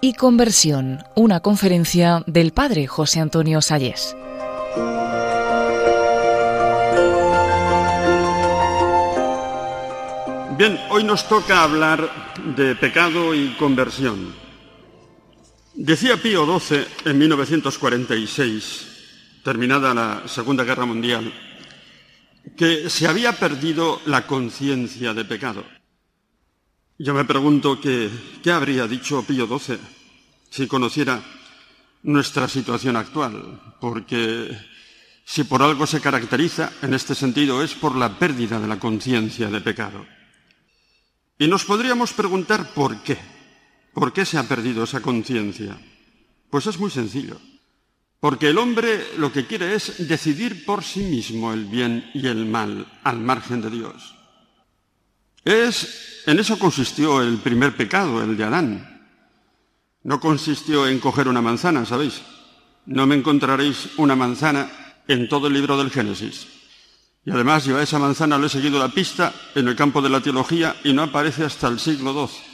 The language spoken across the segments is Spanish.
y conversión, una conferencia del padre José Antonio Salles. Bien, hoy nos toca hablar de pecado y conversión. Decía Pío XII en 1946, terminada la Segunda Guerra Mundial, que se había perdido la conciencia de pecado. Yo me pregunto qué, habría dicho Pío XII si conociera nuestra situación actual, porque si por algo se caracteriza en este sentido es por la pérdida de la conciencia de pecado. Y nos podríamos preguntar por qué. ¿Por qué se ha perdido esa conciencia? Pues es muy sencillo. Porque el hombre lo que quiere es decidir por sí mismo el bien y el mal al margen de Dios. Es, en eso consistió el primer pecado, el de Adán. No consistió en coger una manzana, ¿sabéis? No me encontraréis una manzana en todo el libro del Génesis. Y además yo a esa manzana le he seguido la pista en el campo de la teología y no aparece hasta el siglo XII.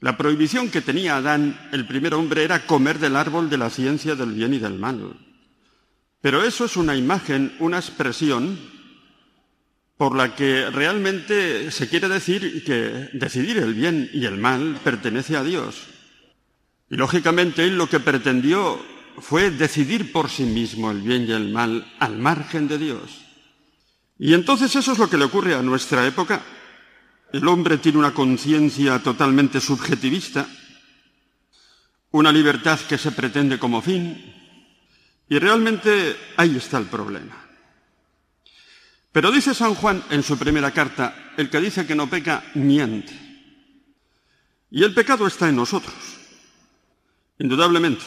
La prohibición que tenía Adán, el primer hombre, era comer del árbol de la ciencia del bien y del mal. Pero eso es una imagen, una expresión por la que realmente se quiere decir que decidir el bien y el mal pertenece a Dios. Y lógicamente él lo que pretendió fue decidir por sí mismo el bien y el mal al margen de Dios. Y entonces eso es lo que le ocurre a nuestra época. El hombre tiene una conciencia totalmente subjetivista, una libertad que se pretende como fin, y realmente ahí está el problema. Pero dice San Juan en su primera carta, el que dice que no peca, miente. Y el pecado está en nosotros. Indudablemente,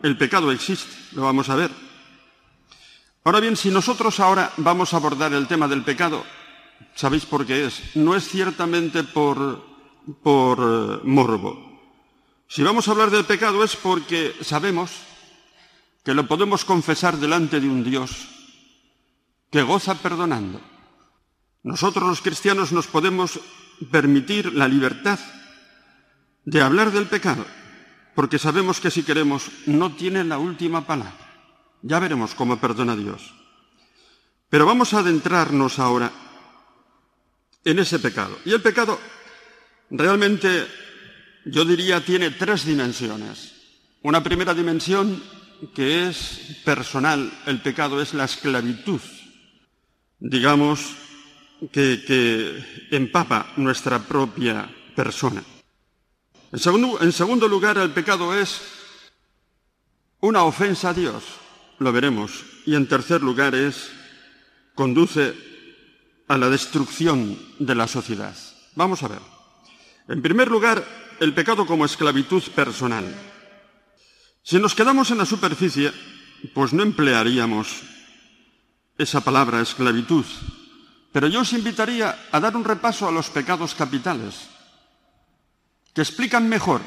el pecado existe, lo vamos a ver. Ahora bien, si nosotros ahora vamos a abordar el tema del pecado, ¿sabéis por qué es? No es ciertamente por, por eh, morbo. Si vamos a hablar del pecado es porque sabemos que lo podemos confesar delante de un Dios que goza perdonando. Nosotros los cristianos nos podemos permitir la libertad de hablar del pecado, porque sabemos que si queremos no tiene la última palabra. Ya veremos cómo perdona Dios. Pero vamos a adentrarnos ahora en ese pecado. Y el pecado realmente, yo diría, tiene tres dimensiones. Una primera dimensión que es personal, el pecado es la esclavitud digamos, que, empapa nuestra propia persona. En segundo, en segundo lugar, el pecado es una ofensa a Dios, lo veremos. Y en tercer lugar es, conduce a la destrucción de la sociedad. Vamos a ver. En primer lugar, el pecado como esclavitud personal. Si nos quedamos en la superficie, pues no emplearíamos esa palabra esclavitud. Pero yo os invitaría a dar un repaso a los pecados capitales, que explican mejor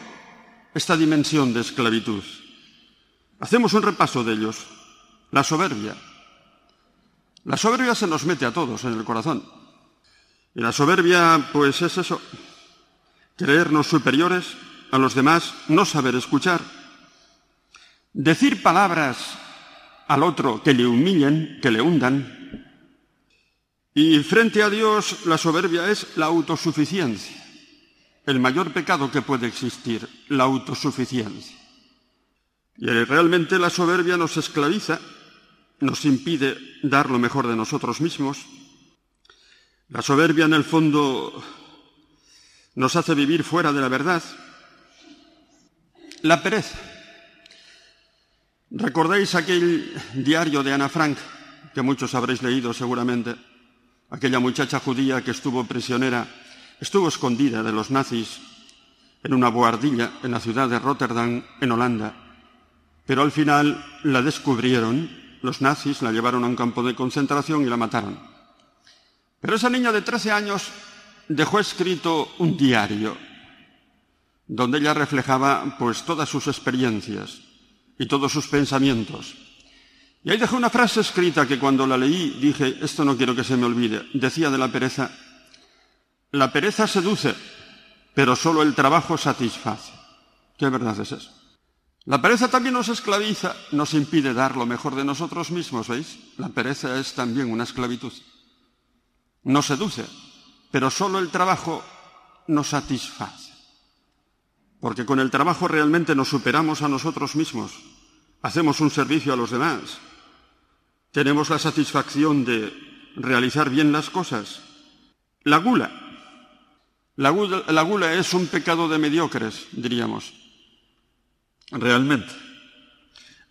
esta dimensión de esclavitud. Hacemos un repaso de ellos. La soberbia. La soberbia se nos mete a todos en el corazón. Y la soberbia, pues es eso, creernos superiores a los demás, no saber escuchar, decir palabras al otro que le humillen, que le hundan. Y frente a Dios la soberbia es la autosuficiencia, el mayor pecado que puede existir, la autosuficiencia. Y realmente la soberbia nos esclaviza, nos impide dar lo mejor de nosotros mismos. La soberbia en el fondo nos hace vivir fuera de la verdad. La pereza ¿Recordáis aquel diario de Ana Frank, que muchos habréis leído seguramente? Aquella muchacha judía que estuvo prisionera, estuvo escondida de los nazis en una boardilla en la ciudad de Rotterdam, en Holanda. Pero al final la descubrieron, los nazis la llevaron a un campo de concentración y la mataron. Pero esa niña de 13 años dejó escrito un diario donde ella reflejaba pues todas sus experiencias y todos sus pensamientos. Y ahí dejé una frase escrita que cuando la leí dije, esto no quiero que se me olvide. Decía de la pereza, la pereza seduce, pero solo el trabajo satisface. ¿Qué verdad es eso? La pereza también nos esclaviza, nos impide dar lo mejor de nosotros mismos, ¿veis? La pereza es también una esclavitud. Nos seduce, pero solo el trabajo nos satisface. Porque con el trabajo realmente nos superamos a nosotros mismos, hacemos un servicio a los demás, tenemos la satisfacción de realizar bien las cosas. La gula. La gula, es un pecado de mediocres, diríamos. Realmente.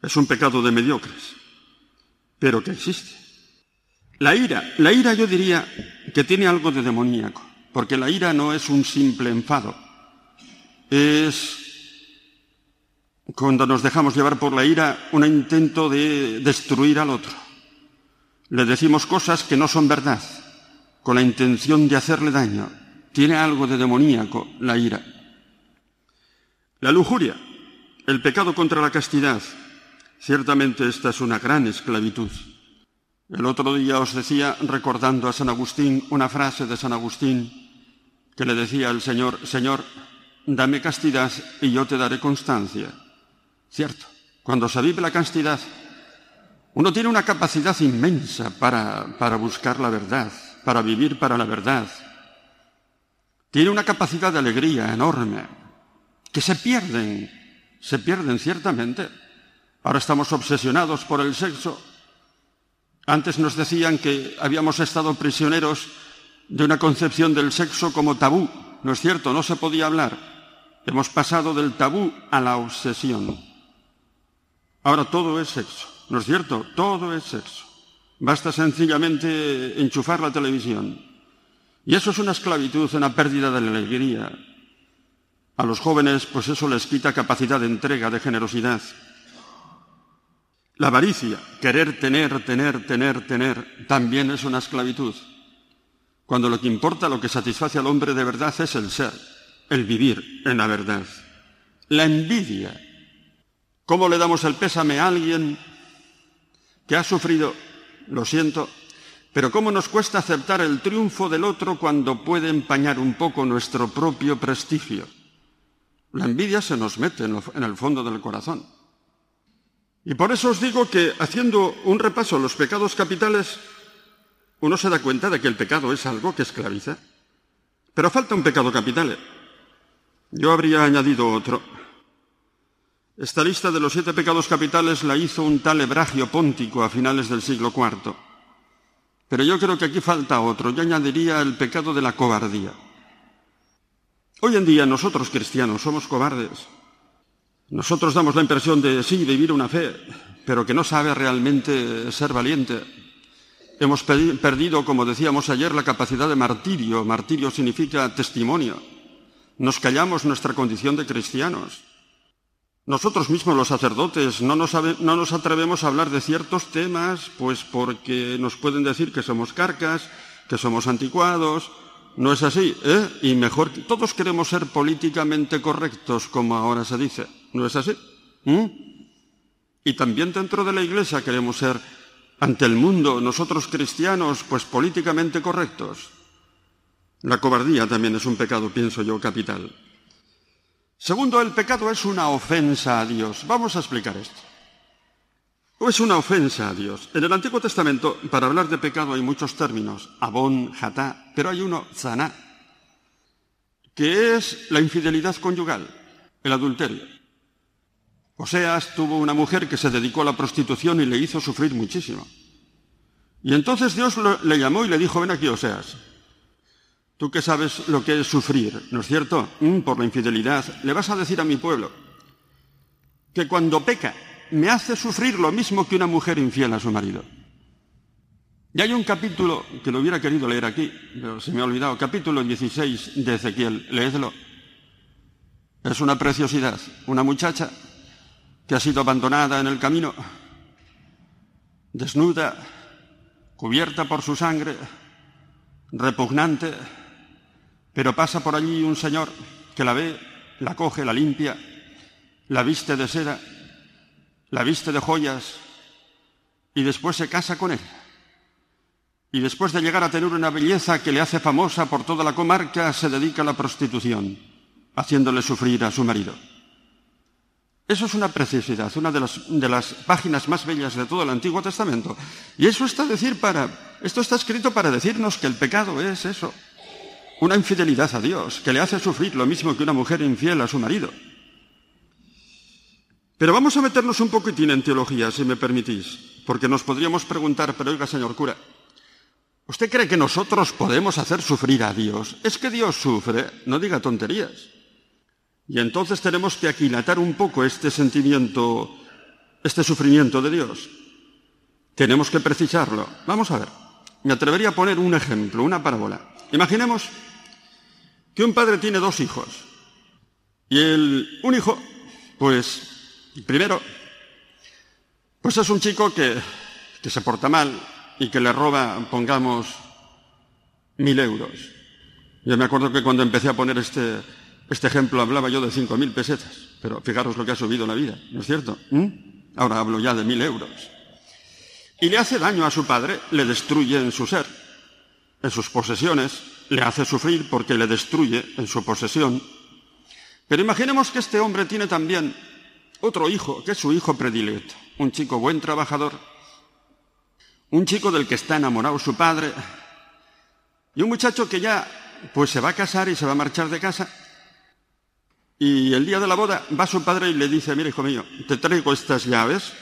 Es un pecado de mediocres. Pero que existe. La ira. La ira yo diría que tiene algo de demoníaco. Porque la ira no es un simple enfado. Es cuando nos dejamos llevar por la ira, un intento de destruir al otro. Le decimos cosas que no son verdad, con la intención de hacerle daño. Tiene algo de demoníaco la ira. La lujuria, el pecado contra la castidad. Ciertamente esta es una gran esclavitud. El otro día os decía, recordando a San Agustín, una frase de San Agustín que le decía al Señor, Señor, dame castidad y yo te daré constancia. Cierto, cuando se vive la castidad, uno tiene una capacidad inmensa para, para buscar la verdad, para vivir para la verdad. Tiene una capacidad de alegría enorme, que se pierden, se pierden ciertamente. Ahora estamos obsesionados por el sexo. Antes nos decían que habíamos estado prisioneros de una concepción del sexo como tabú. No es cierto, no se podía hablar. Hemos pasado del tabú a la obsesión. Ahora todo es sexo. ¿No es cierto? Todo es sexo. Basta sencillamente enchufar la televisión. Y eso es una esclavitud, una pérdida de la alegría. A los jóvenes, pues eso les quita capacidad de entrega, de generosidad. La avaricia, querer tener, tener, tener, tener, también es una esclavitud. Cuando lo que importa, lo que satisface al hombre de verdad es el ser, el vivir en la verdad. La envidia. ¿Cómo le damos el pésame a alguien que ha sufrido, lo siento, pero cómo nos cuesta aceptar el triunfo del otro cuando puede empañar un poco nuestro propio prestigio. La envidia se nos mete en, el fondo del corazón. Y por eso os digo que haciendo un repaso a los pecados capitales, uno se da cuenta de que el pecado es algo que esclaviza. Pero falta un pecado capital. Yo habría añadido otro. Esta lista de los siete pecados capitales la hizo un tal Hebragio Póntico a finales del siglo IV. Pero yo creo que aquí falta otro. Yo añadiría el pecado de la cobardía. Hoy en día nosotros cristianos somos cobardes. Nosotros damos la impresión de sí, vivir una fe, pero que no sabe realmente ser valiente. Hemos perdido, como decíamos ayer, la capacidad de martirio. Martirio significa testimonio. Nos callamos nuestra condición de cristianos. Nosotros mismos, los sacerdotes, no nos, atrevemos a hablar de ciertos temas, pues porque nos pueden decir que somos carcas, que somos anticuados. No es así, ¿eh? Y mejor, todos queremos ser políticamente correctos, como ahora se dice. ¿No es así? ¿Mm? Y también dentro de la Iglesia queremos ser, ante el mundo, nosotros cristianos, pues políticamente correctos. La cobardía también es un pecado, pienso yo, capital. Segundo, el pecado es una ofensa a Dios. Vamos a explicar esto. Es una ofensa a Dios. En el Antiguo Testamento, para hablar de pecado hay muchos términos, abón, jatá, pero hay uno, zaná, que es la infidelidad conyugal, el adulterio. Oseas tuvo una mujer que se dedicó a la prostitución y le hizo sufrir muchísimo. Y entonces Dios le llamó y le dijo, ven aquí, Oseas, Tú que sabes lo que es sufrir, ¿no es cierto? Mm, por la infidelidad. Le vas a decir a mi pueblo que cuando peca me hace sufrir lo mismo que una mujer infiel a su marido. Y hay un capítulo que lo hubiera querido leer aquí, pero se me ha olvidado, capítulo 16 de Ezequiel, leedlo. Es una preciosidad, una muchacha que ha sido abandonada en el camino, desnuda, cubierta por su sangre, repugnante, pero pasa por allí un señor que la ve, la coge, la limpia, la viste de seda, la viste de joyas y después se casa con él. Y después de llegar a tener una belleza que le hace famosa por toda la comarca, se dedica a la prostitución, haciéndole sufrir a su marido. Eso es una preciosidad, una de las, de las, páginas más bellas de todo el Antiguo Testamento. Y eso está decir para, esto está escrito para decirnos que el pecado es eso, una infidelidad a Dios, que le hace sufrir lo mismo que una mujer infiel a su marido. Pero vamos a meternos un poquitín en teología, si me permitís, porque nos podríamos preguntar, pero oiga, señor cura, ¿usted cree que nosotros podemos hacer sufrir a Dios? Es que Dios sufre, no diga tonterías. Y entonces tenemos que aquilatar un poco este sentimiento, este sufrimiento de Dios. Tenemos que precisarlo. Vamos a ver. Me atrevería a poner un ejemplo, una parábola. Imaginemos que un padre tiene dos hijos. Y un hijo, pues, primero, pues es un chico que, que se porta mal y que le roba, pongamos, mil euros. Yo me acuerdo que cuando empecé a poner este, este ejemplo hablaba yo de cinco mil pesetas, pero fijaros lo que ha subido la vida, ¿no es cierto? ¿Mm? Ahora hablo ya de mil euros. Y le hace daño a su padre, le destruye en su ser, en sus posesiones, le hace sufrir porque le destruye en su posesión. Pero imaginemos que este hombre tiene también otro hijo, que es su hijo predilecto, un chico buen trabajador, un chico del que está enamorado su padre, y un muchacho que ya pues se va a casar y se va a marchar de casa y el día de la boda va su padre y le dice, mira hijo mío, te traigo estas llaves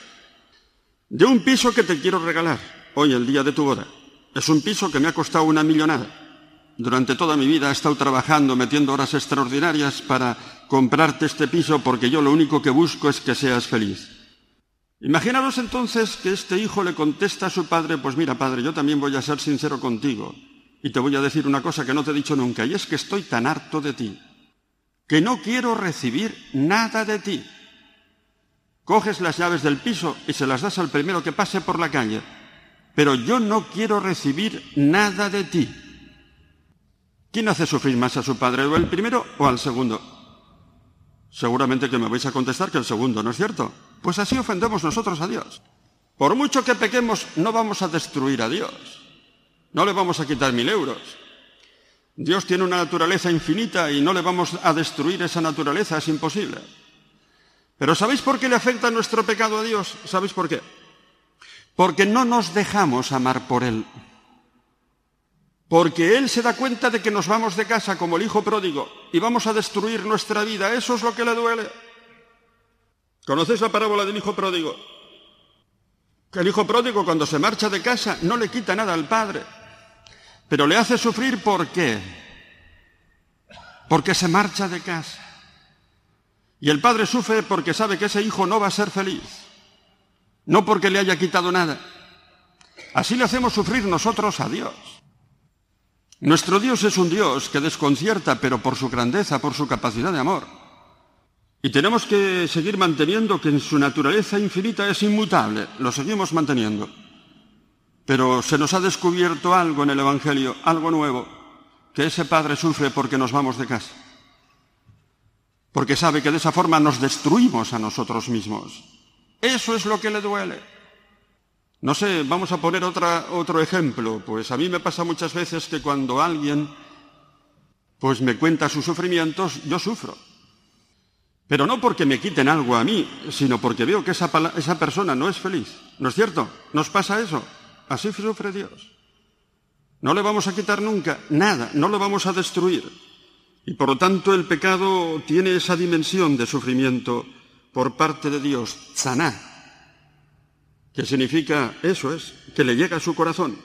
de un piso que te quiero regalar hoy, el día de tu boda. Es un piso que me ha costado una millonada. Durante toda mi vida he estado trabajando, metiendo horas extraordinarias para comprarte este piso porque yo lo único que busco es que seas feliz. Imaginaros entonces que este hijo le contesta a su padre, pues mira padre, yo también voy a ser sincero contigo y te voy a decir una cosa que no te he dicho nunca, y es que estoy tan harto de ti que no quiero recibir nada de ti. Coges las llaves del piso y se las das al primero que pase por la calle, pero yo no quiero recibir nada de ti. ¿Quién hace sufrir más a su padre, o el primero o al segundo? Seguramente que me vais a contestar que el segundo, ¿no es cierto? Pues así ofendemos nosotros a Dios. Por mucho que pequemos, no vamos a destruir a Dios. No le vamos a quitar mil euros. Dios tiene una naturaleza infinita y no le vamos a destruir esa naturaleza, es imposible. Pero ¿sabéis por qué le afecta nuestro pecado a Dios? ¿Sabéis por qué? Porque no nos dejamos amar por Él. Porque Él se da cuenta de que nos vamos de casa como el hijo pródigo y vamos a destruir nuestra vida. Eso es lo que le duele. ¿Conocéis la parábola del hijo pródigo? Que el hijo pródigo cuando se marcha de casa no le quita nada al padre pero le hace sufrir ¿por qué? Porque se marcha de casa. Y el padre sufre porque sabe que ese hijo no va a ser feliz, no porque le haya quitado nada. Así le hacemos sufrir nosotros a Dios. Nuestro Dios es un Dios que desconcierta, pero por su grandeza, por su capacidad de amor. Y tenemos que seguir manteniendo que en su naturaleza infinita es inmutable. Lo seguimos manteniendo. Pero se nos ha descubierto algo en el Evangelio, algo nuevo, que ese padre sufre porque nos vamos de casa. Porque sabe que de esa forma nos destruimos a nosotros mismos. Eso es lo que le duele. No sé, vamos a poner otro ejemplo. Pues a mí me pasa muchas veces que cuando alguien pues me cuenta sus sufrimientos, yo sufro. Pero no porque me quiten algo a mí, sino porque veo que esa, esa persona no es feliz. ¿No es cierto? ¿Nos pasa eso? Así sufre Dios. No le vamos a quitar nunca nada, no lo vamos a destruir. Y por lo tanto el pecado tiene esa dimensión de sufrimiento por parte de Dios, saná, que significa, eso es, que le llega a su corazón.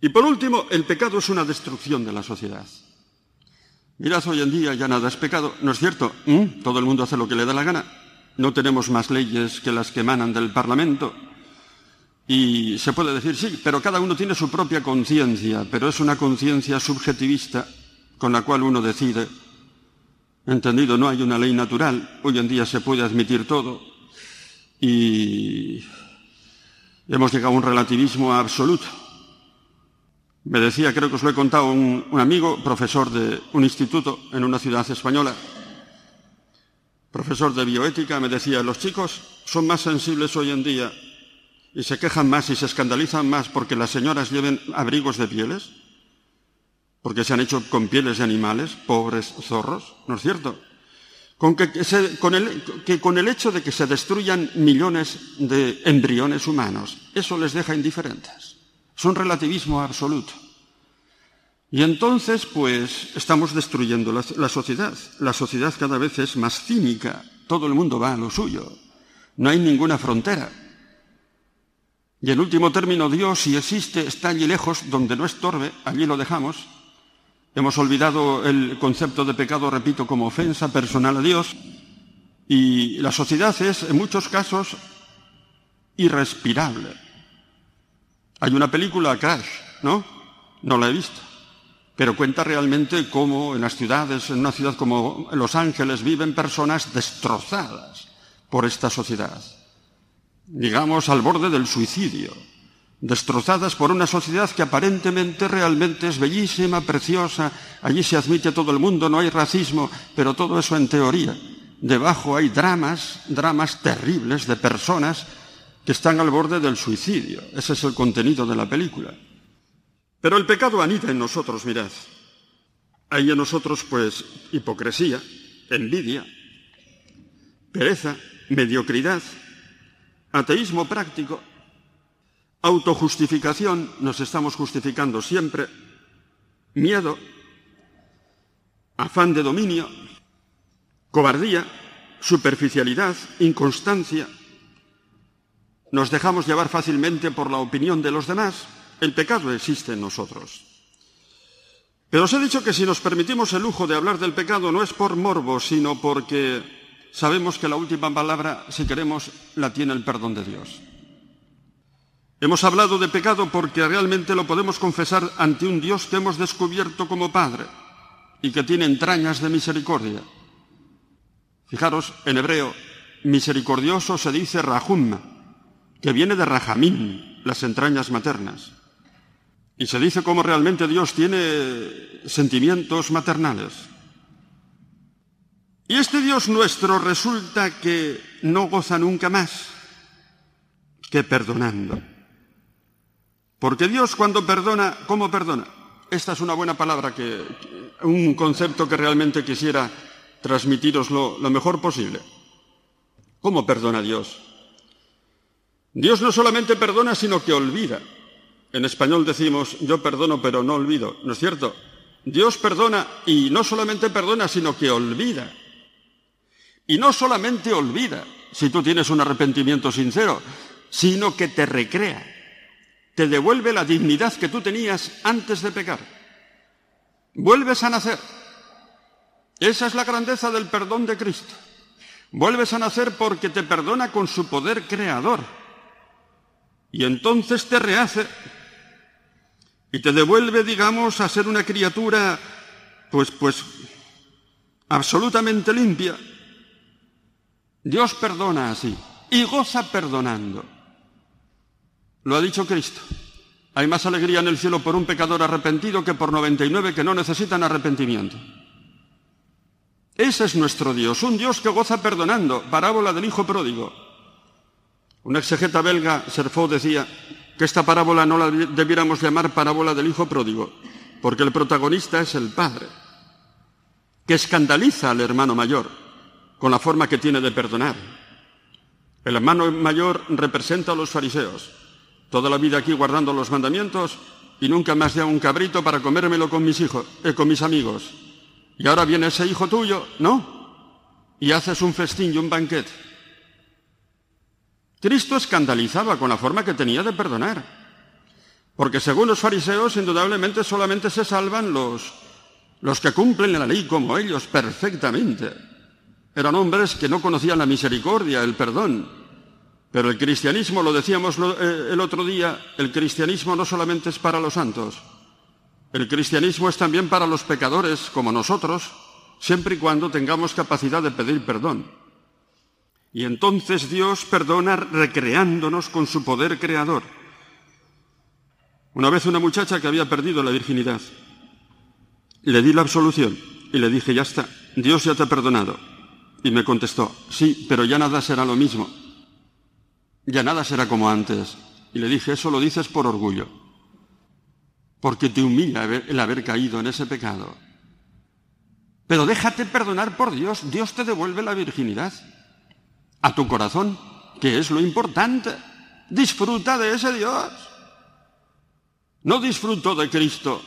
Y por último, el pecado es una destrucción de la sociedad. Mirad, hoy en día ya nada es pecado, ¿no es cierto? ¿Mm? Todo el mundo hace lo que le da la gana. No tenemos más leyes que las que emanan del Parlamento. Y se puede decir, sí, pero cada uno tiene su propia conciencia, pero es una conciencia subjetivista con la cual uno decide. Entendido, no hay una ley natural, hoy en día se puede admitir todo y hemos llegado a un relativismo absoluto. Me decía, creo que os lo he contado, un, un amigo, profesor de un instituto en una ciudad española, profesor de bioética, me decía, los chicos son más sensibles hoy en día y se quejan más y se escandalizan más porque las señoras lleven abrigos de pieles, porque se han hecho con pieles de animales, pobres zorros, ¿no es cierto? Con que, con el, hecho de que se destruyan millones de embriones humanos. Eso les deja indiferentes. Es un relativismo absoluto. Y entonces, pues, estamos destruyendo la, la, sociedad. La sociedad cada vez es más cínica. Todo el mundo va a lo suyo. No hay ninguna frontera. Y en último término, Dios, si existe, está allí lejos, donde no estorbe, allí lo dejamos. Hemos olvidado el concepto de pecado, repito, como ofensa personal a Dios. Y la sociedad es, en muchos casos, irrespirable. Hay una película, Crash, ¿no? No la he visto. Pero cuenta realmente cómo en las ciudades, en una ciudad como Los Ángeles, viven personas destrozadas por esta sociedad digamos, al borde del suicidio, destrozadas por una sociedad que aparentemente realmente es bellísima, preciosa, allí se admite todo el mundo, no hay racismo, pero todo eso en teoría. Debajo hay dramas, dramas terribles de personas que están al borde del suicidio. Ese es el contenido de la película. Pero el pecado anida en nosotros, mirad. Hay en nosotros, pues, hipocresía, envidia, pereza, mediocridad, Ateísmo práctico, autojustificación, nos estamos justificando siempre, miedo, afán de dominio, cobardía, superficialidad, inconstancia. Nos dejamos llevar fácilmente por la opinión de los demás. El pecado existe en nosotros. Pero os he dicho que si nos permitimos el lujo de hablar del pecado no es por morbo, sino porque sabemos que la última palabra, si queremos, la tiene el perdón de Dios. Hemos hablado de pecado porque realmente lo podemos confesar ante un Dios que hemos descubierto como Padre y que tiene entrañas de misericordia. Fijaros, en hebreo, misericordioso se dice rahum, que viene de rajamín, las entrañas maternas. Y se dice cómo realmente Dios tiene sentimientos maternales. Y este Dios nuestro resulta que no goza nunca más que perdonando. Porque Dios cuando perdona, ¿cómo perdona? Esta es una buena palabra, que, un concepto que realmente quisiera transmitiros lo, lo mejor posible. ¿Cómo perdona Dios? Dios no solamente perdona, sino que olvida. En español decimos, yo perdono pero no olvido, ¿no es cierto? Dios perdona y no solamente perdona, sino que olvida. Y no solamente olvida, si tú tienes un arrepentimiento sincero, sino que te recrea, te devuelve la dignidad que tú tenías antes de pecar. Vuelves a nacer. Esa es la grandeza del perdón de Cristo. Vuelves a nacer porque te perdona con su poder creador. Y entonces te rehace y te devuelve, digamos, a ser una criatura, pues, pues, absolutamente limpia, Dios perdona así y goza perdonando. Lo ha dicho Cristo. Hay más alegría en el cielo por un pecador arrepentido que por 99 que no necesitan arrepentimiento. Ese es nuestro Dios, un Dios que goza perdonando. Parábola del Hijo Pródigo. Un exegeta belga, Serfo, decía que esta parábola no la debiéramos llamar parábola del Hijo Pródigo, porque el protagonista es el Padre, que escandaliza al hermano mayor con la forma que tiene de perdonar. El hermano mayor representa a los fariseos, toda la vida aquí guardando los mandamientos y nunca más da un cabrito para comérmelo con mis hijos, eh, con mis amigos. Y ahora viene ese hijo tuyo, ¿no? Y haces un festín y un banquete. Cristo escandalizaba con la forma que tenía de perdonar. Porque según los fariseos, indudablemente solamente se salvan los, los que cumplen la ley como ellos perfectamente. Eran hombres que no conocían la misericordia, el perdón. Pero el cristianismo, lo decíamos eh, el otro día, el cristianismo no solamente es para los santos, el cristianismo es también para los pecadores como nosotros, siempre y cuando tengamos capacidad de pedir perdón. Y entonces Dios perdona recreándonos con su poder creador. Una vez una muchacha que había perdido la virginidad, le di la absolución y le dije, ya está, Dios ya te ha perdonado, y me contestó, sí, pero ya nada será lo mismo. Ya nada será como antes. Y le dije, eso lo dices por orgullo, porque te humilla el haber caído en ese pecado. Pero déjate perdonar por Dios, Dios te devuelve la virginidad a tu corazón, que es lo importante. Disfruta de ese Dios. No disfruto de Cristo.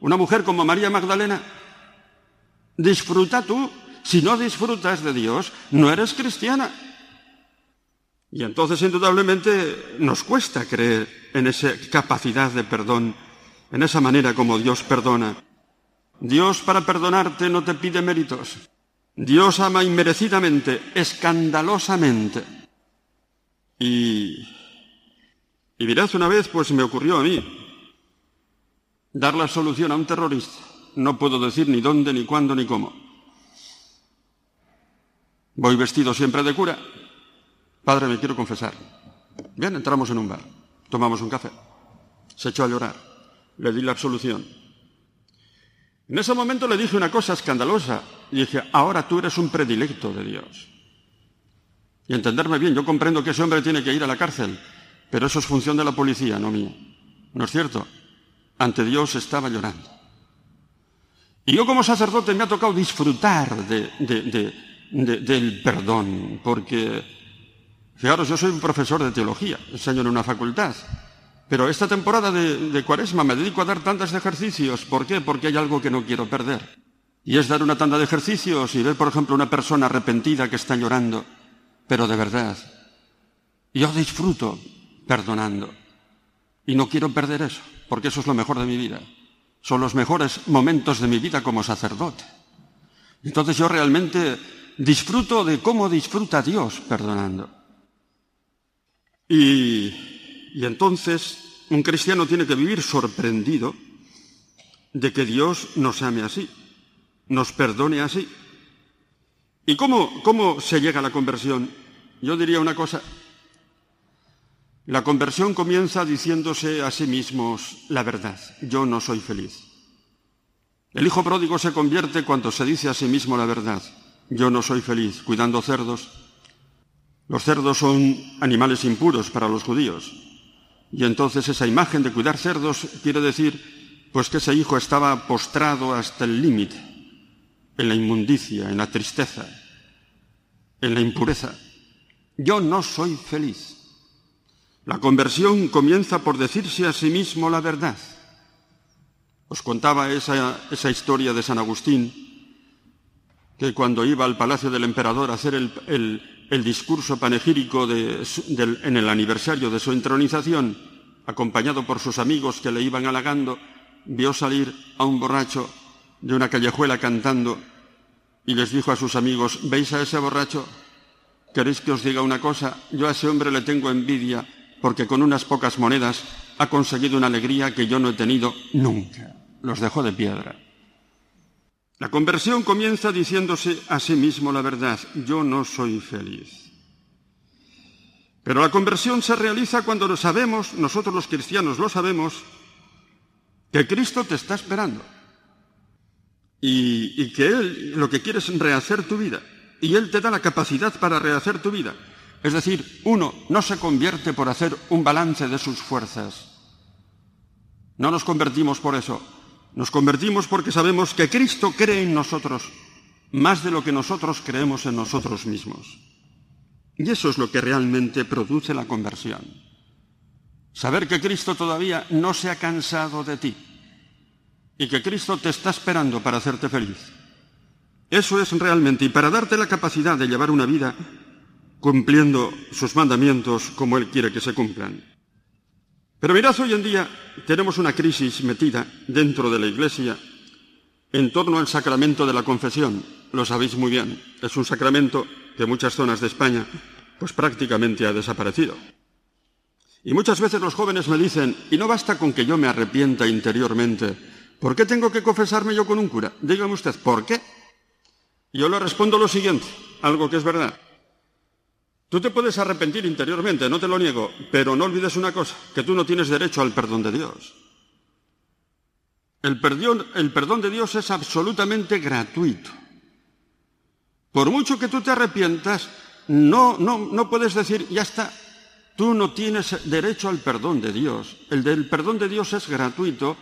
Una mujer como María Magdalena. Disfruta tú. Si no disfrutas de Dios, no eres cristiana. Y entonces, indudablemente, nos cuesta creer en esa capacidad de perdón, en esa manera como Dios perdona. Dios para perdonarte no te pide méritos. Dios ama inmerecidamente, escandalosamente. Y, y mirad, una vez pues me ocurrió a mí dar la solución a un terrorista. No puedo decir ni dónde, ni cuándo, ni cómo. Voy vestido siempre de cura. Padre, me quiero confesar. Bien, entramos en un bar. Tomamos un café. Se echó a llorar. Le di la absolución. En ese momento le dije una cosa escandalosa y dije, ahora tú eres un predilecto de Dios. Y entenderme bien, yo comprendo que ese hombre tiene que ir a la cárcel, pero eso es función de la policía, no mía. ¿No es cierto? Ante Dios estaba llorando. Y yo como sacerdote me ha tocado disfrutar del perdón, porque, fijaros, yo soy un profesor de teología, enseño en una facultad, pero esta temporada de, cuaresma me dedico a dar tantos ejercicios. ¿Por qué? Porque hay algo que no quiero perder. Y es dar una tanda de ejercicios y ver, por ejemplo, una persona arrepentida que está llorando, pero de verdad. Yo disfruto perdonando. Y no quiero perder eso, porque eso es lo mejor de mi vida. Son los mejores momentos de mi vida como sacerdote. Entonces yo realmente disfruto de cómo disfruta Dios perdonando. Y entonces un cristiano tiene que vivir sorprendido de que Dios nos ame así, nos perdone así. ¿Y cómo, cómo se llega a la conversión? Yo diría una cosa. La conversión comienza diciéndose a sí mismos la verdad. Yo no soy feliz. El hijo pródigo se convierte cuando se dice a sí mismo la verdad. Yo no soy feliz, cuidando cerdos. Los cerdos son animales impuros para los judíos. Y entonces esa imagen de cuidar cerdos quiere decir pues que ese hijo estaba postrado hasta el límite, en la inmundicia, en la tristeza, en la impureza. Yo no soy feliz. La conversión comienza por decirse a sí mismo la verdad. Os contaba esa, esa historia de San Agustín, que cuando iba al palacio del emperador a hacer el, el discurso panegírico en el aniversario de su entronización, acompañado por sus amigos que le iban halagando, vio salir a un borracho de una callejuela cantando y les dijo a sus amigos, ¿veis a ese borracho? ¿Queréis que os diga una cosa? Yo a ese hombre le tengo envidia porque con unas pocas monedas ha conseguido una alegría que yo no he tenido nunca. Los dejó de piedra. La conversión comienza diciéndose a sí mismo la verdad, yo no soy feliz. Pero la conversión se realiza cuando sabemos, nosotros los cristianos lo sabemos, que Cristo te está esperando y, y, que Él lo que quiere es rehacer tu vida y Él te da la capacidad para rehacer tu vida. Es decir, uno no se convierte por hacer un balance de sus fuerzas. No nos convertimos por eso, nos convertimos porque sabemos que Cristo cree en nosotros más de lo que nosotros creemos en nosotros mismos. Y eso es lo que realmente produce la conversión. Saber que Cristo todavía no se ha cansado de ti y que Cristo te está esperando para hacerte feliz. Eso es realmente, y para darte la capacidad de llevar una vida cumpliendo sus mandamientos como Él quiere que se cumplan. Pero mirad, hoy en día tenemos una crisis metida dentro de la Iglesia en torno al sacramento de la confesión. Lo sabéis muy bien. Es un sacramento que en muchas zonas de España pues prácticamente ha desaparecido. Y muchas veces los jóvenes me dicen, y no basta con que yo me arrepienta interiormente, ¿por qué tengo que confesarme yo con un cura? Dígame usted, ¿por qué? Yo le respondo lo siguiente, algo que es verdad. Tú te puedes arrepentir interiormente, no te lo niego, pero no olvides una cosa, que tú no tienes derecho al perdón de Dios. El perdón, de Dios es absolutamente gratuito. Por mucho que tú te arrepientas, no, no, no puedes decir, ya está, tú no tienes derecho al perdón de Dios. El del perdón de Dios es gratuito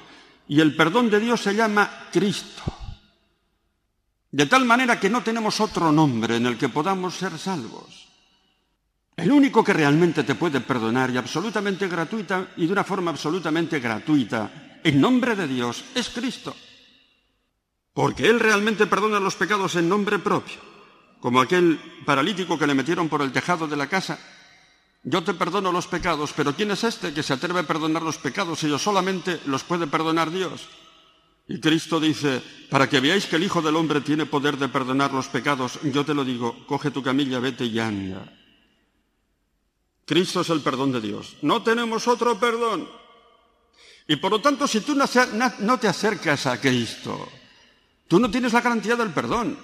y el perdón de Dios se llama Cristo. De tal manera que no tenemos otro nombre en el que podamos ser salvos. El único que realmente te puede perdonar y absolutamente gratuita y de una forma absolutamente gratuita en nombre de Dios es Cristo. Porque Él realmente perdona los pecados en nombre propio, como aquel paralítico que le metieron por el tejado de la casa. Yo te perdono los pecados, pero ¿quién es este que se atreve a perdonar los pecados yo solamente los puede perdonar Dios? Y Cristo dice, para que veáis que el Hijo del Hombre tiene poder de perdonar los pecados, yo te lo digo, coge tu camilla, vete y anda. Cristo es el perdón de Dios. No tenemos otro perdón. Y por lo tanto, si tú no te acercas a Cristo, tú no tienes la garantía del perdón.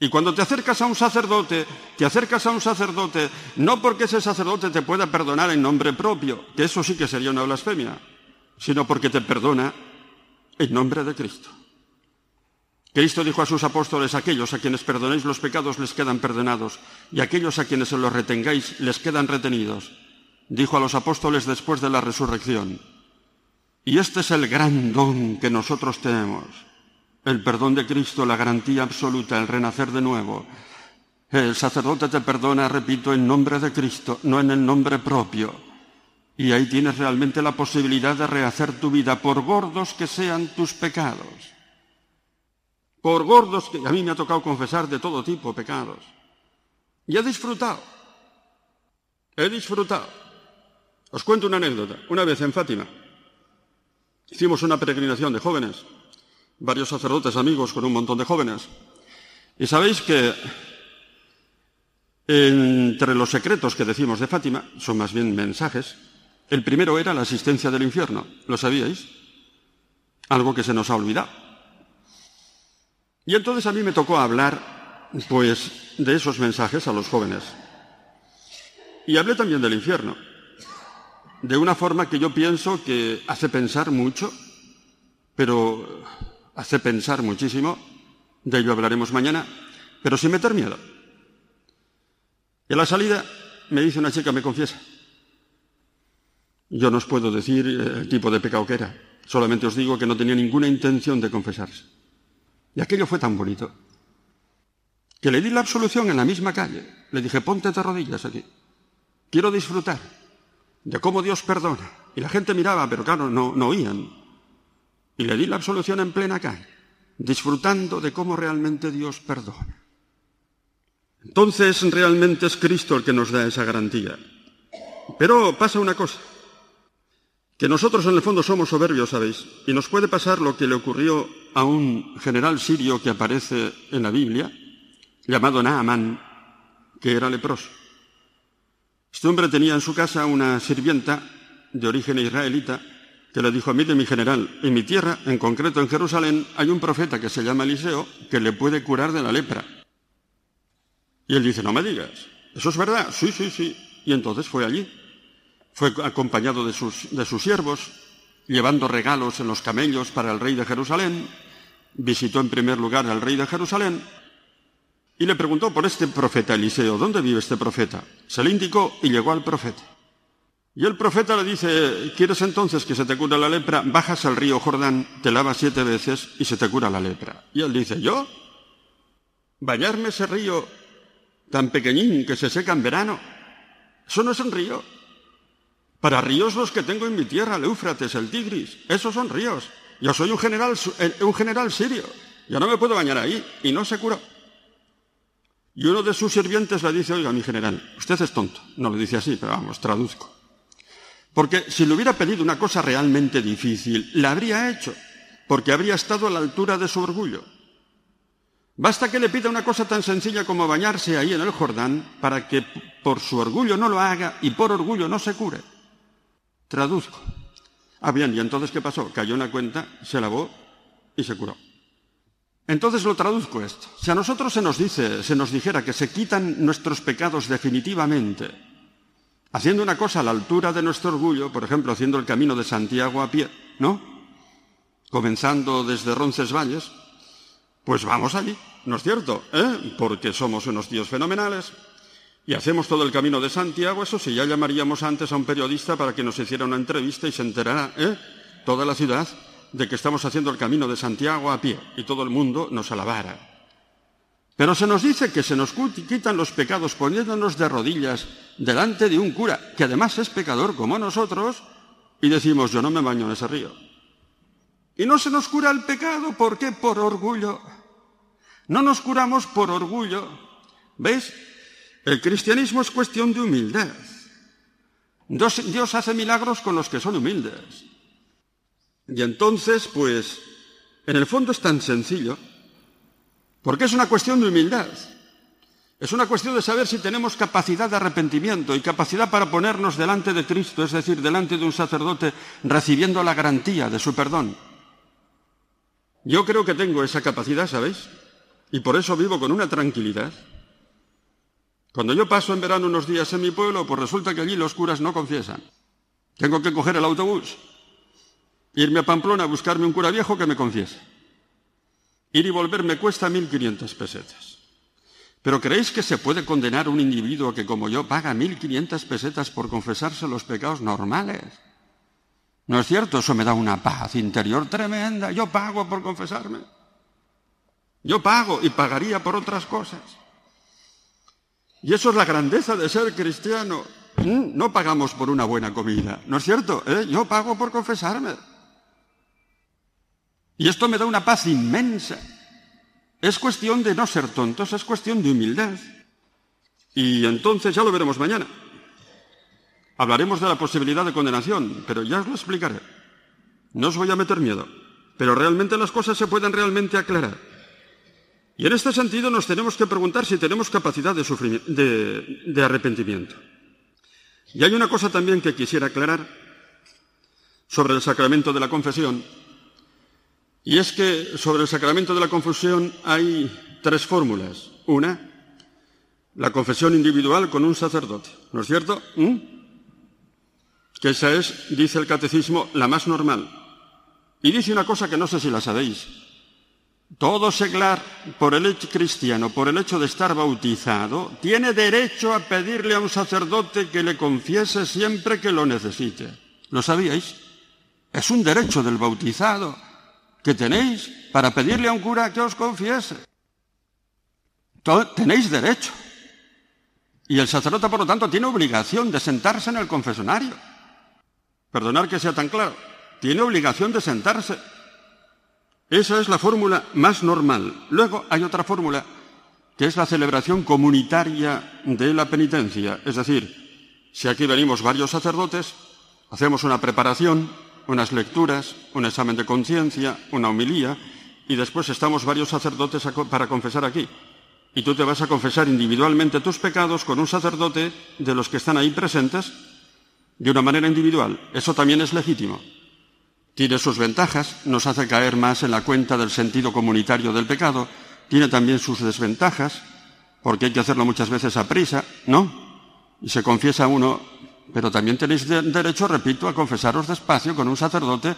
Y cuando te acercas a un sacerdote, te acercas a un sacerdote no porque ese sacerdote te pueda perdonar en nombre propio, que eso sí que sería una blasfemia, sino porque te perdona en nombre de Cristo. Cristo dijo a sus apóstoles, aquellos a quienes perdonéis los pecados les quedan perdonados, y aquellos a quienes se los retengáis les quedan retenidos. Dijo a los apóstoles después de la resurrección. Y este es el gran don que nosotros tenemos. El perdón de Cristo, la garantía absoluta, el renacer de nuevo. El sacerdote te perdona, repito, en nombre de Cristo, no en el nombre propio. Y ahí tienes realmente la posibilidad de rehacer tu vida, por gordos que sean tus pecados por gordos que a mí me ha tocado confesar de todo tipo pecados. Y he disfrutado. He disfrutado. Os cuento una anécdota. Una vez en Fátima hicimos una peregrinación de jóvenes, varios sacerdotes amigos con un montón de jóvenes. Y sabéis que entre los secretos que decimos de Fátima, son más bien mensajes, el primero era la asistencia del infierno. ¿Lo sabíais? Algo que se nos ha olvidado. Y entonces a mí me tocó hablar, pues, de esos mensajes a los jóvenes. Y hablé también del infierno, de una forma que yo pienso que hace pensar mucho, pero hace pensar muchísimo, de ello hablaremos mañana, pero sin meter miedo. Y a la salida me dice una chica, me confiesa. Yo no os puedo decir el tipo de pecado que era, solamente os digo que no tenía ninguna intención de confesarse. Y aquello fue tan bonito que le di la absolución en la misma calle. Le dije, ponte de rodillas aquí. Quiero disfrutar de cómo Dios perdona. Y la gente miraba, pero claro, no, no oían. Y le di la absolución en plena calle, disfrutando de cómo realmente Dios perdona. Entonces realmente es Cristo el que nos da esa garantía. Pero pasa una cosa. Que nosotros en el fondo somos soberbios, ¿sabéis? Y nos puede pasar lo que le ocurrió a un general sirio que aparece en la Biblia, llamado Naaman, que era leproso. Este hombre tenía en su casa una sirvienta de origen israelita que le dijo, mire mi general, en mi tierra, en concreto en Jerusalén, hay un profeta que se llama Eliseo que le puede curar de la lepra. Y él dice, no me digas, ¿eso es verdad? Sí, sí, sí. Y entonces fue allí. Fue acompañado de sus, de sus siervos, llevando regalos en los camellos para el rey de Jerusalén. Visitó en primer lugar al rey de Jerusalén y le preguntó por este profeta Eliseo, ¿dónde vive este profeta? Se le indicó y llegó al profeta. Y el profeta le dice, ¿quieres entonces que se te cure la lepra? Bajas al río Jordán, te lavas siete veces y se te cura la lepra. Y él dice, ¿yo? ¿Bañarme ese río tan pequeñín que se seca en verano? Eso no es un río. Para ríos los que tengo en mi tierra, el Éufrates, el Tigris, esos son ríos. Yo soy un general, un general sirio. Yo no me puedo bañar ahí. Y no se curó. Y uno de sus sirvientes le dice, oiga, mi general, usted es tonto. No le dice así, pero vamos, traduzco. Porque si le hubiera pedido una cosa realmente difícil, la habría hecho, porque habría estado a la altura de su orgullo. Basta que le pida una cosa tan sencilla como bañarse ahí en el Jordán para que por su orgullo no lo haga y por orgullo no se cure. Traduzco. Ah, bien, ¿y entonces qué pasó? Cayó en la cuenta, se lavó y se curó. Entonces lo traduzco esto. Si a nosotros se nos dice, se nos dijera que se quitan nuestros pecados definitivamente, haciendo una cosa a la altura de nuestro orgullo, por ejemplo, haciendo el camino de Santiago a pie, ¿no? Comenzando desde Roncesvalles, pues vamos allí, ¿no es cierto? ¿Eh? Porque somos unos tíos fenomenales, y hacemos todo el camino de Santiago, eso sí, ya llamaríamos antes a un periodista para que nos hiciera una entrevista y se enterara, ¿eh? Toda la ciudad de que estamos haciendo el camino de Santiago a pie y todo el mundo nos alabara. Pero se nos dice que se nos quitan los pecados poniéndonos de rodillas delante de un cura, que además es pecador como nosotros, y decimos, yo no me baño en ese río. Y no se nos cura el pecado, ¿por qué? Por orgullo. No nos curamos por orgullo. ¿Veis? El cristianismo es cuestión de humildad. Dios hace milagros con los que son humildes. Y entonces, pues, en el fondo es tan sencillo, porque es una cuestión de humildad. Es una cuestión de saber si tenemos capacidad de arrepentimiento y capacidad para ponernos delante de Cristo, es decir, delante de un sacerdote, recibiendo la garantía de su perdón. Yo creo que tengo esa capacidad, ¿sabéis? Y por eso vivo con una tranquilidad. Cuando yo paso en verano unos días en mi pueblo, pues resulta que allí los curas no confiesan. Tengo que coger el autobús, irme a Pamplona a buscarme un cura viejo que me confiese. Ir y volver me cuesta 1.500 pesetas. ¿Pero creéis que se puede condenar a un individuo que como yo paga 1.500 pesetas por confesarse los pecados normales? ¿No es cierto? Eso me da una paz interior tremenda. Yo pago por confesarme. Yo pago y pagaría por otras cosas. Y eso es la grandeza de ser cristiano. Mm, no pagamos por una buena comida, ¿no es cierto? ¿Eh? Yo pago por confesarme. Y esto me da una paz inmensa. Es cuestión de no ser tontos, es cuestión de humildad. Y entonces ya lo veremos mañana. Hablaremos de la posibilidad de condenación, pero ya os lo explicaré. No os voy a meter miedo, pero realmente las cosas se pueden realmente aclarar. Y en este sentido nos tenemos que preguntar si tenemos capacidad de, arrepentimiento. Y hay una cosa también que quisiera aclarar sobre el sacramento de la confesión, y es que sobre el sacramento de la confesión hay tres fórmulas. Una, la confesión individual con un sacerdote, ¿no es cierto? ¿Mm? Que esa es, dice el catecismo, la más normal. Y dice una cosa que no sé si la sabéis. Todo seglar, por el hecho cristiano, por el hecho de estar bautizado, tiene derecho a pedirle a un sacerdote que le confiese siempre que lo necesite. ¿Lo sabíais? Es un derecho del bautizado que tenéis para pedirle a un cura que os confiese. tenéis derecho. Y el sacerdote, por lo tanto, tiene obligación de sentarse en el confesonario. Perdonar que sea tan claro. Tiene obligación de sentarse. Esa es la fórmula más normal. Luego hay otra fórmula que es la celebración comunitaria de la penitencia. Es decir, si aquí venimos varios sacerdotes, hacemos una preparación, unas lecturas, un examen de conciencia, una homilía, y después estamos varios sacerdotes para confesar aquí. Y tú te vas a confesar individualmente tus pecados con un sacerdote de los que están ahí presentes de una manera individual. Eso también es legítimo. Tiene sus ventajas, nos hace caer más en la cuenta del sentido comunitario del pecado, tiene también sus desventajas, porque hay que hacerlo muchas veces a prisa, ¿no? Y se confiesa uno pero también tenéis derecho, repito, a confesaros despacio con un sacerdote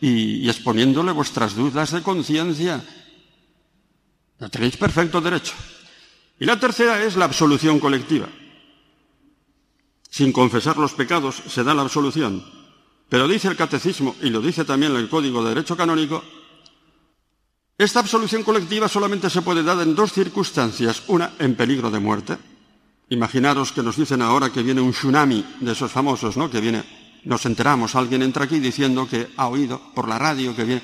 y, exponiéndole vuestras dudas de conciencia. Lo tenéis perfecto derecho. Y la tercera es la absolución colectiva. Sin confesar los pecados se da la absolución. Pero dice el catecismo, y lo dice también el Código de Derecho Canónico, esta absolución colectiva solamente se puede dar en dos circunstancias. Una, en peligro de muerte, Imaginaros que nos dicen ahora que viene un tsunami de esos famosos, ¿no? Que viene, nos enteramos, alguien entra aquí diciendo que ha oído por la radio que viene.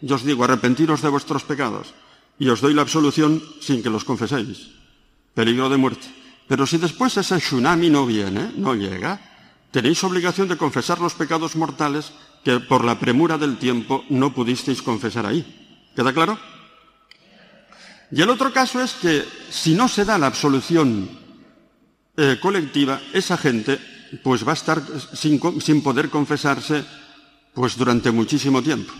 Yo os digo, arrepentiros de vuestros pecados y os doy la absolución sin que los confeséis. Peligro de muerte. Pero si después ese tsunami no viene, no llega, tenéis obligación de confesar los pecados mortales que por la premura del tiempo no pudisteis confesar ahí. ¿Queda claro? Y el otro caso es que si no se da la absolución eh, colectiva, esa gente pues va a estar sin, sin poder confesarse pues durante muchísimo tiempo.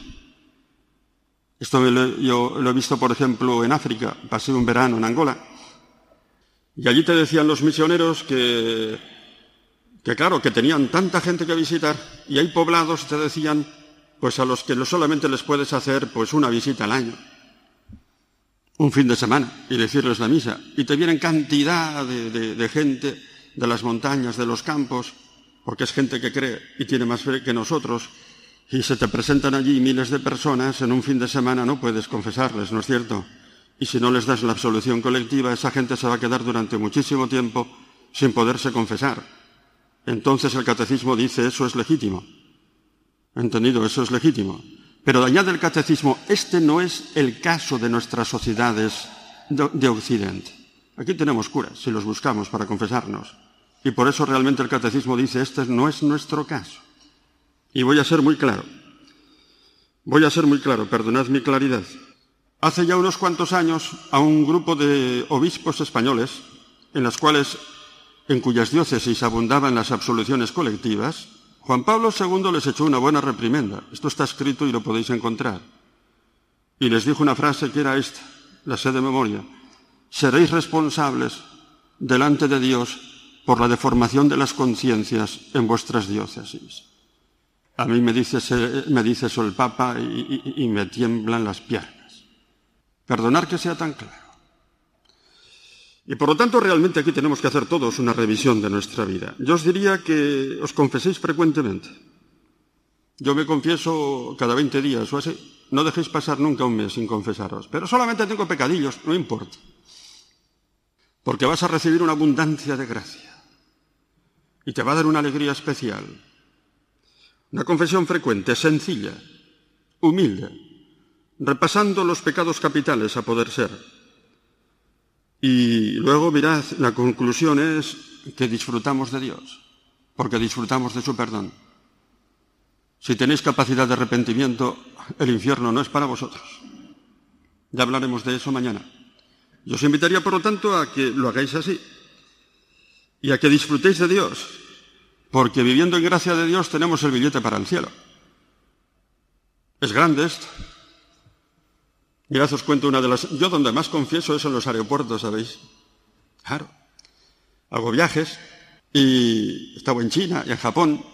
Esto yo lo he visto, por ejemplo, en África. Pasé un verano en Angola. Y allí te decían los misioneros que, que claro, que tenían tanta gente que visitar. Y hay poblados, te decían, pues a los que solamente les puedes hacer pues una visita al año un fin de semana y decirles la misa. Y te vienen cantidad de, gente de las montañas, de los campos, porque es gente que cree y tiene más fe que nosotros. y se te presentan allí miles de personas, en un fin de semana no puedes confesarles, ¿no es cierto? Y si no les das la absolución colectiva, esa gente se va a quedar durante muchísimo tiempo sin poderse confesar. Entonces el catecismo dice eso es legítimo. ¿Entendido? Eso es legítimo. Pero añade el catecismo, este no es el caso de nuestras sociedades de, Occidente. Aquí tenemos curas, si los buscamos para confesarnos. Y por eso realmente el catecismo dice, este no es nuestro caso. Y voy a ser muy claro. Voy a ser muy claro, perdonad mi claridad. Hace ya unos cuantos años a un grupo de obispos españoles, en las cuales, en cuyas diócesis abundaban las absoluciones colectivas, Juan Pablo II les echó una buena reprimenda. Esto está escrito y lo podéis encontrar. Y les dijo una frase que era esta, la sé de memoria. Seréis responsables delante de Dios por la deformación de las conciencias en vuestras diócesis. A mí me dice, me dice eso el Papa y, me tiemblan las piernas. Perdonar que sea tan claro. Y por lo tanto, realmente aquí tenemos que hacer todos una revisión de nuestra vida. Yo os diría que os confeséis frecuentemente. Yo me confieso cada 20 días o así. No dejéis pasar nunca un mes sin confesaros. Pero solamente tengo pecadillos, no importa. Porque vas a recibir una abundancia de gracia. Y te va a dar una alegría especial. Una confesión frecuente, sencilla, humilde, repasando los pecados capitales a poder ser. Y luego mirad, la conclusión es que disfrutamos de Dios, porque disfrutamos de su perdón. Si tenéis capacidad de arrepentimiento, el infierno no es para vosotros. Ya hablaremos de eso mañana. Yo os invitaría, por lo tanto, a que lo hagáis así y a que disfrutéis de Dios, porque viviendo en gracia de Dios tenemos el billete para el cielo. Es grande esto. Mirad, os cuento una de las... Yo donde más confieso es en los aeropuertos, ¿sabéis? Claro. Hago viajes y estaba en China y en Japón.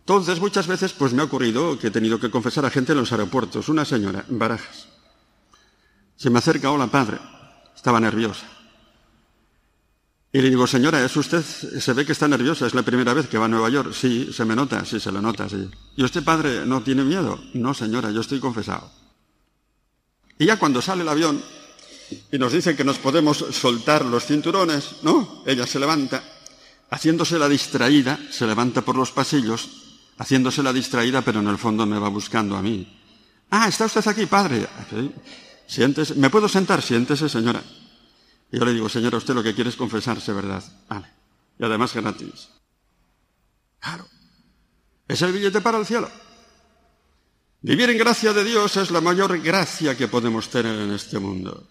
Entonces, muchas veces, pues me ha ocurrido que he tenido que confesar a gente en los aeropuertos. Una señora, en Barajas. Se me acerca, hola padre. Estaba nerviosa. Y le digo, señora, ¿es usted? Se ve que está nerviosa, es la primera vez que va a Nueva York. Sí, se me nota, sí, se le nota, sí. ¿Y usted, padre, no tiene miedo? No, señora, yo estoy confesado. Y ya cuando sale el avión y nos dicen que nos podemos soltar los cinturones, ¿no? Ella se levanta, haciéndose la distraída, se levanta por los pasillos, haciéndose la distraída, pero en el fondo me va buscando a mí. Ah, ¿está usted aquí, padre? Siéntese. ¿Me puedo sentar? Siéntese, señora. Y yo le digo, señora, usted lo que quiere es confesarse, ¿verdad? Vale. Y además gratis. Claro. Es el billete para el cielo. Vivir en gracia de Dios es la mayor gracia que podemos tener en este mundo.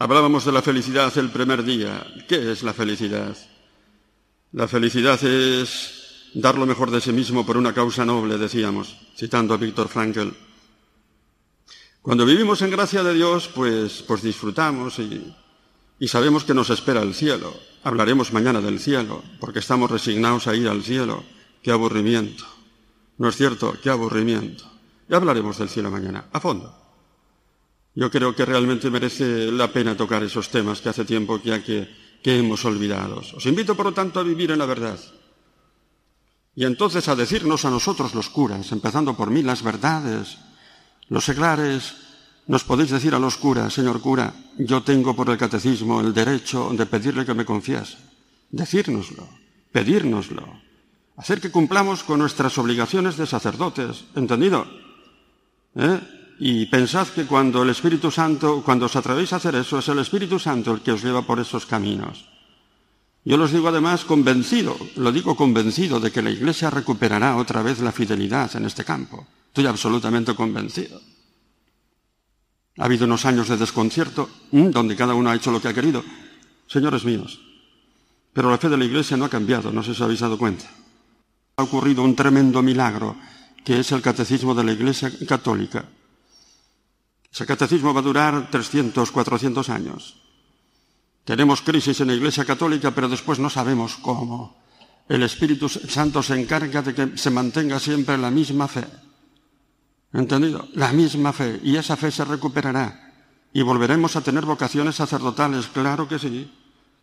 Hablábamos de la felicidad el primer día. ¿Qué es la felicidad? La felicidad es dar lo mejor de sí mismo por una causa noble, decíamos, citando a Víctor Frankl. Cuando vivimos en gracia de Dios, pues, pues disfrutamos y, y sabemos que nos espera el cielo. Hablaremos mañana del cielo, porque estamos resignados a ir al cielo. Qué aburrimiento. ¿No es cierto? Qué aburrimiento. Ya hablaremos del cielo mañana, a fondo. Yo creo que realmente merece la pena tocar esos temas que hace tiempo que, que, que hemos olvidado. Os invito, por lo tanto, a vivir en la verdad. Y entonces a decirnos a nosotros los curas, empezando por mí, las verdades, los seglares, nos podéis decir a los curas, señor cura, yo tengo por el catecismo el derecho de pedirle que me confiese. Decírnoslo, pedírnoslo, hacer que cumplamos con nuestras obligaciones de sacerdotes, ¿entendido? ¿Eh? Y pensad que cuando el Espíritu Santo, cuando os atrevéis a hacer eso, es el Espíritu Santo el que os lleva por esos caminos. Yo los digo además convencido, lo digo convencido de que la Iglesia recuperará otra vez la fidelidad en este campo. Estoy absolutamente convencido. Ha habido unos años de desconcierto, donde cada uno ha hecho lo que ha querido. Señores míos, pero la fe de la Iglesia no ha cambiado, no sé si habéis dado cuenta ha ocurrido un tremendo milagro, que es el catecismo de la Iglesia Católica. Ese catecismo va a durar 300, 400 años. Tenemos crisis en la Iglesia Católica, pero después no sabemos cómo. El Espíritu Santo se encarga de que se mantenga siempre la misma fe. ¿Entendido? La misma fe. Y esa fe se recuperará. Y volveremos a tener vocaciones sacerdotales, claro que sí.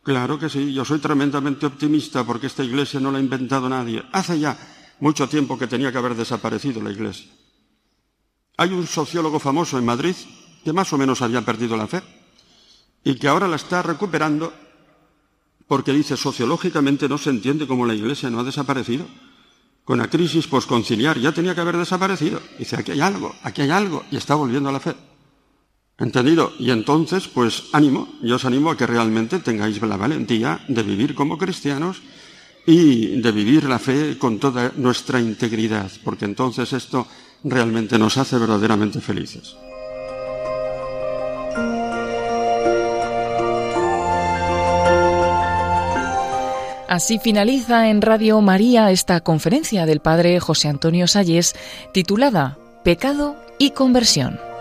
Claro que sí, yo soy tremendamente optimista porque esta iglesia no la ha inventado nadie. Hace ya mucho tiempo que tenía que haber desaparecido la Iglesia. Hay un sociólogo famoso en Madrid que más o menos había perdido la fe y que ahora la está recuperando porque dice sociológicamente no se entiende cómo la Iglesia no ha desaparecido. Con la crisis posconciliar ya tenía que haber desaparecido. Dice, aquí hay algo, aquí hay algo, y está volviendo a la fe. ¿Entendido? Y entonces, pues ánimo, yo os animo a que realmente tengáis la valentía de vivir como cristianos y de vivir la fe con toda nuestra integridad, porque entonces esto realmente nos hace verdaderamente felices. Así finaliza en Radio María esta conferencia del Padre José Antonio Salles titulada Pecado y Conversión.